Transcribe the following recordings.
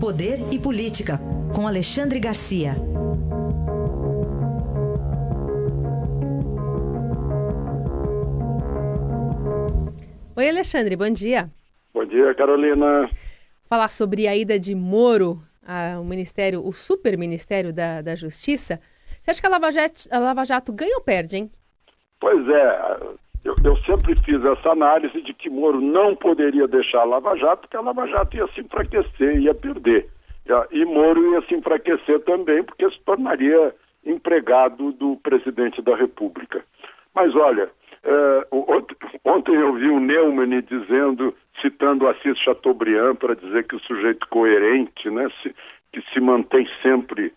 Poder e Política, com Alexandre Garcia. Oi, Alexandre, bom dia. Bom dia, Carolina. Falar sobre a ida de Moro ao Ministério, o Super Ministério da, da Justiça. Você acha que a Lava, Jato, a Lava Jato ganha ou perde, hein? Pois é, eu, eu, sempre fiz essa análise de que Moro não poderia deixar a Lava Jato, porque a Lava Jato ia se enfraquecer, ia perder. E Moro ia se enfraquecer também, porque se tornaria empregado do presidente da República. Mas olha, é, ontem eu vi o Neumann dizendo, citando Assis Chateaubriand, para dizer que o sujeito coerente, né, se, que se mantém sempre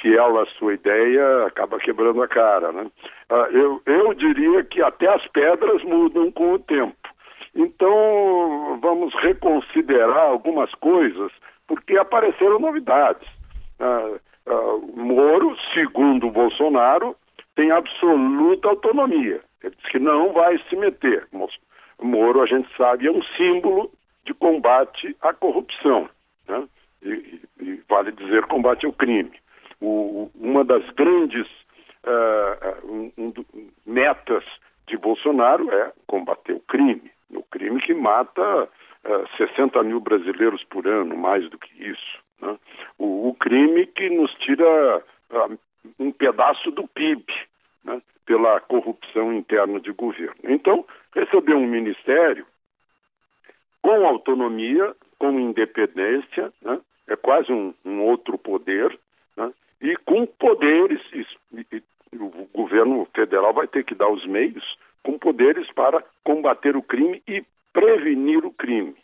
fiel à sua ideia, acaba quebrando a cara. Né? Ah, eu, eu diria que até as pedras mudam com o tempo. Então, vamos reconsiderar algumas coisas, porque apareceram novidades. Ah, ah, Moro, segundo Bolsonaro, tem absoluta autonomia. Ele disse que não vai se meter. Moro, a gente sabe, é um símbolo de combate à corrupção. Né? E, e, vale dizer combate ao crime. O, uma das grandes uh, um, um, metas de Bolsonaro é combater o crime. O crime que mata uh, eh, 60 mil brasileiros por ano, mais do que isso. Né? O, o, crime que nos tira uh, um pedaço do PIB. Né? pela corrupção interna de governo. Então, recebeu um ministério com autonomia, com independência, né? é quase um, um outro poder? E com poderes, e, e, o governo federal vai ter que dar os meios, com poderes para combater o crime e prevenir o crime.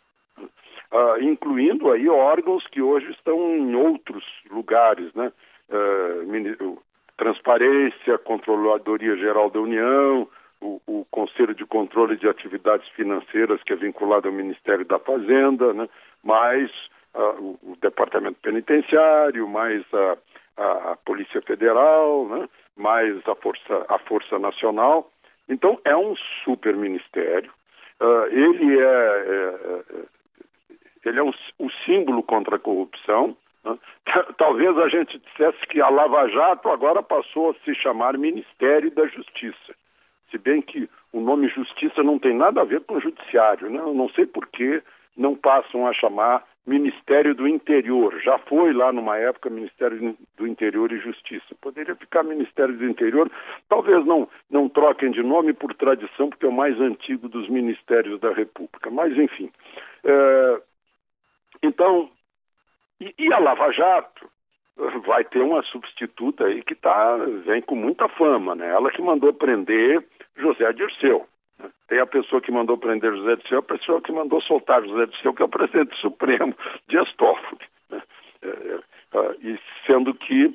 Uh, incluindo aí órgãos que hoje estão em outros lugares, né? Uh, Transparência, Controladoria Geral da União, o, o, Conselho de Controle de Atividades Financeiras, que é vinculado ao Ministério da Fazenda, né? mais uh, o, o, Departamento Penitenciário, mais a, a, Polícia Federal, né? mais a Força, a Força Nacional. Então, é um super ministério. Uh, ele é, é, é, ele é um, o símbolo contra a corrupção. Né? Talvez a gente dissesse que a Lava Jato agora passou a se chamar Ministério da Justiça. Se bem que o nome Justiça não tem nada a ver com Judiciário, né? Eu não sei por que não passam a chamar Ministério do Interior. Já foi lá numa época Ministério do Interior e Justiça. Poderia ficar Ministério do Interior. Talvez não, não troquem de nome por tradição, porque é o mais antigo dos ministérios da República. Mas, enfim. É... Então, e, e a Lava Jato vai ter uma substituta aí que tá, vem com muita fama, né? Ela que mandou prender José Dirceu. Tem a pessoa que mandou prender José Dirceu, a pessoa que mandou soltar José Dirceu, que é o presidente supremo, Dias Toffoli. É, é, é e sendo que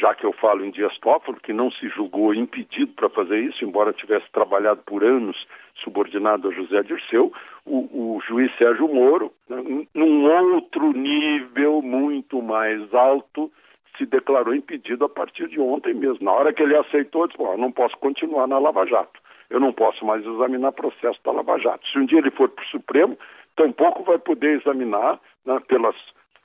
já que eu falo em Dias Toffoli, que não se julgou impedido para fazer isso, embora tivesse trabalhado por anos subordinado a José Dirceu, o, o juiz Sérgio Moro, né, num outro nível muito mais alto, se declarou impedido a partir de ontem mesmo. Na hora que ele aceitou, disse, eu não posso continuar na Lava Jato, eu não posso mais examinar processo da Lava Jato. Se um dia ele for para o Supremo, tampouco vai poder examinar né, pelas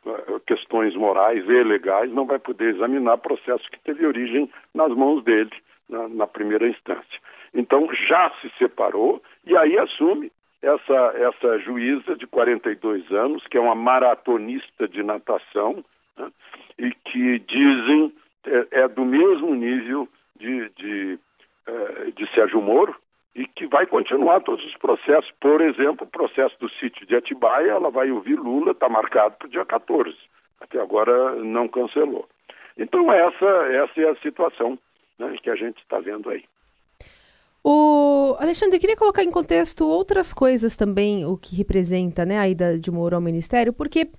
eh, questões morais e legais, não vai poder examinar processo que teve origem nas mãos dele na, na primeira instância. Então já se separou e aí assume essa, essa juíza de 42 anos, que é uma maratonista de natação, né, e que dizem é, é do mesmo nível de, de, é, de Sérgio Moro, e que vai continuar todos os processos. Por exemplo, o processo do sítio de Atibaia, ela vai ouvir Lula, está marcado para o dia 14. Até agora não cancelou. Então essa, essa é a situação né, que a gente está vendo aí. O Alexandre, eu queria colocar em contexto outras coisas também, o que representa né, a ida de Moro ao Ministério, porque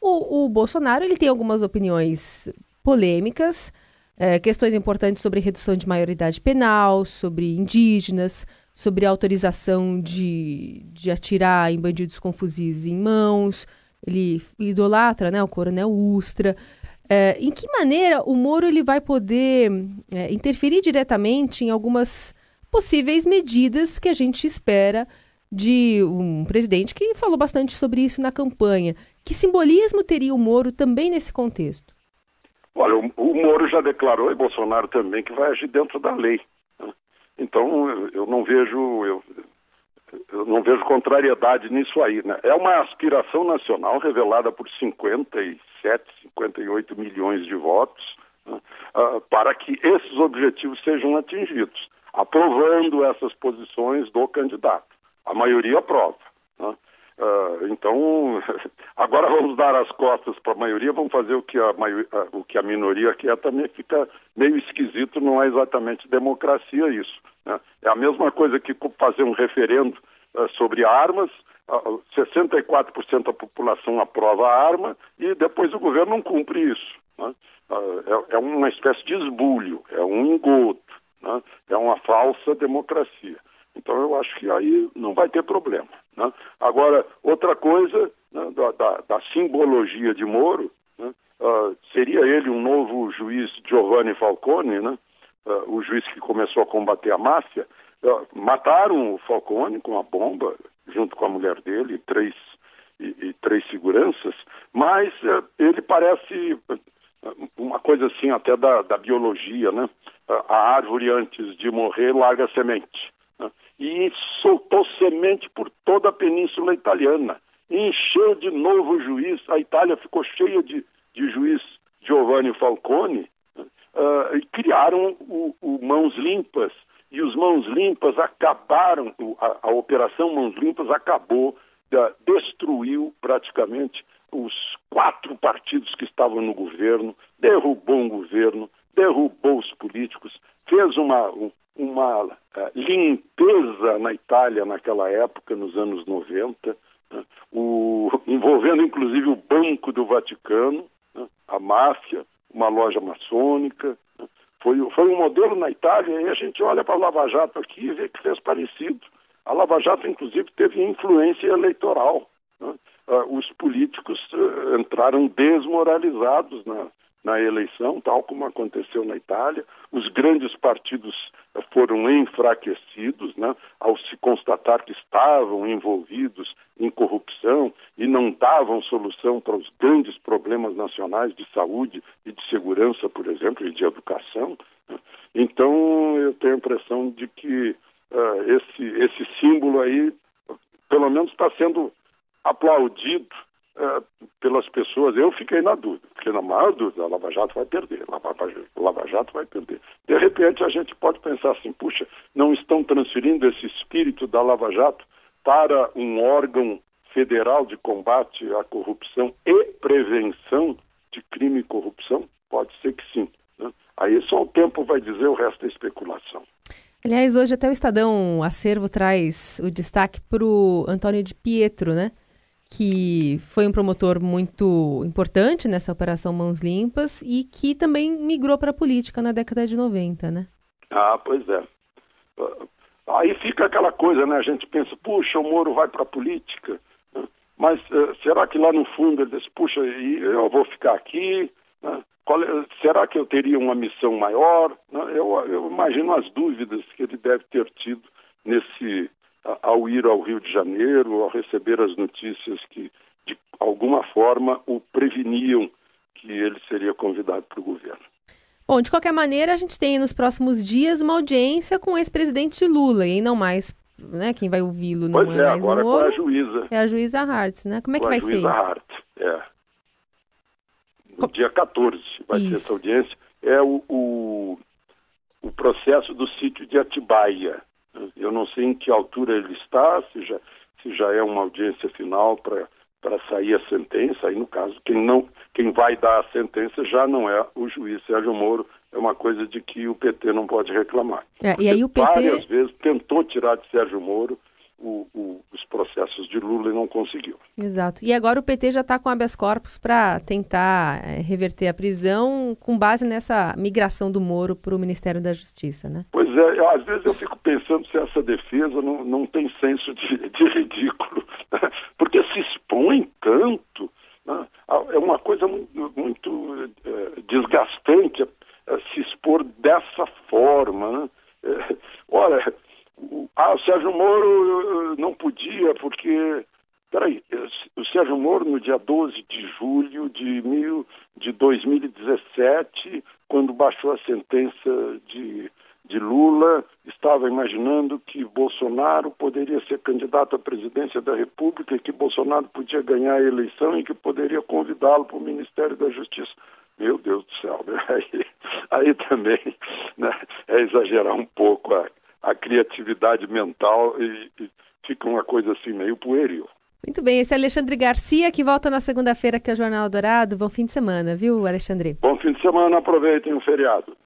o, o Bolsonaro ele tem algumas opiniões polêmicas, é, questões importantes sobre redução de maioridade penal, sobre indígenas, sobre autorização de, de atirar em bandidos com fuzis em mãos. Ele idolatra né, o coronel Ustra. É, em que maneira o Moro ele vai poder é, interferir diretamente em algumas possíveis medidas que a gente espera de um presidente que falou bastante sobre isso na campanha. Que simbolismo teria o Moro também nesse contexto? Olha, o, o Moro já declarou, e Bolsonaro também, que vai agir dentro da lei. Né? Então, eu, não vejo. Eu, eu não vejo contrariedade nisso aí. Né? É uma aspiração nacional revelada por 57, 58 milhões de votos né? uh, para que esses objetivos sejam atingidos, aprovando essas posições do candidato. A maioria aprova. Né? Uh, então, agora vamos dar as costas para a maioria, vamos fazer o que a, maioria, o que a minoria quer, também fica meio esquisito, não é exatamente democracia isso. Né? É a mesma coisa que fazer um referendo uh, sobre armas, uh, 64% da população aprova a arma e depois o governo não cumpre isso. Né? É, é, uma espécie de esbulho, é um engodo, né? é uma falsa democracia. Então eu acho que aí não vai ter problema. Né? Agora, outra coisa né, da, da, da, simbologia de Moro, né, uh, seria ele um novo juiz Giovanni Falcone, uh, o juiz que começou a combater a máfia. Uh, mataram o Falcone com a bomba, junto com a mulher dele, e três, e, e três seguranças, mas ele parece uma coisa assim até da, da biologia, né? A árvore antes de morrer larga semente e soltou semente por toda a península italiana. Encheu de novo juiz, a Itália ficou cheia de, de juiz Giovanni Falcone, uh, e criaram o, o, Mãos Limpas. E os Mãos Limpas acabaram, a, a Operação Mãos Limpas acabou, destruiu praticamente os quatro partidos que estavam no governo, derrubou um governo, derrubou os políticos, fez uma, uma limpeza na Itália naquela época, nos anos 90, né? o, envolvendo inclusive o Banco do Vaticano, né? a máfia, uma loja maçônica. Né? Foi, foi um modelo na Itália e a gente olha para a Lava Jato aqui e vê que fez parecido. A Lava Jato, inclusive, teve influência eleitoral. Uh, os políticos uh, entraram desmoralizados na, na eleição, tal como aconteceu na Itália. Os grandes partidos foram enfraquecidos né, ao se constatar que estavam envolvidos em corrupção e não davam solução para os grandes problemas nacionais de saúde e de segurança, por exemplo, e de educação. Né. Então, eu tenho a impressão de que uh, esse, esse símbolo aí, pelo menos, está sendo aplaudido é, pelas pessoas, eu fiquei na dúvida, porque na maior dúvida, a Lava Jato vai perder, Lava, Lava Jato vai perder. De repente a gente pode pensar assim, puxa, não estão transferindo esse espírito da Lava Jato para um órgão federal de combate à corrupção e prevenção de crime e corrupção? Pode ser que sim. Né? Aí só o tempo vai dizer o resto da especulação. Aliás, hoje até o Estadão Acervo traz o destaque para o Antônio de Pietro, né? Que foi um promotor muito importante nessa operação Mãos Limpas e que também migrou para a política na década de 90, né? Ah, pois é. Aí fica aquela coisa, né? A gente pensa, puxa, o Moro vai para a política, né? mas uh, será que lá no fundo ele diz, puxa, eu vou ficar aqui? Né? É, será que eu teria uma missão maior? Né? Eu, eu imagino as dúvidas que ele deve ter tido nesse ao ir ao Rio de Janeiro, ao receber as notícias que, de alguma forma, o preveniam que ele seria convidado para o governo. Bom, de qualquer maneira, a gente tem nos próximos dias uma audiência com o ex-presidente Lula, e não mais, né, quem vai ouvi-lo não pois é, é mais agora o Moro, com a juíza. É a juíza Hartz, né? Como é que vai ser isso? Hartz, é. No dia 14 vai isso. ser essa audiência. É o, o, o processo do sítio de Atibaia. Eu não sei em que altura ele está, se já, se já é uma audiência final para para sair a sentença, aí no caso, quem não, quem vai dar a sentença já não é o juiz Sérgio Moro, é uma coisa de que o PT não pode reclamar. É, e aí o PT várias vezes tentou tirar de Sérgio Moro o, o, os processos de Lula e não conseguiu. Exato. E agora o PT já está com habeas corpus para tentar é, reverter a prisão com base nessa migração do Moro para o Ministério da Justiça, né? Pois é, às vezes eu fico pensando se essa defesa não, não tem senso de, de ridículo, né? porque se expõe tanto, né? é uma coisa muito, muito é, desgastante é, se expor dessa forma. Né? Ah, o Sérgio Moro não podia, porque. Peraí, o Sérgio Moro, no dia 12 de julho de, mil, de 2017, quando baixou a sentença de, de Lula, estava imaginando que Bolsonaro poderia ser candidato à presidência da República e que Bolsonaro podia ganhar a eleição e que poderia convidá-lo para o Ministério da Justiça. Meu Deus do céu, né? aí, aí também né, é exagerar um pouco a, a criatividade mental e, e fica uma coisa assim meio pueril. Muito bem, esse é Alexandre Garcia, que volta na segunda-feira aqui ao Jornal Dourado. Bom fim de semana, viu, Alexandre? Bom fim de semana, aproveitem o feriado.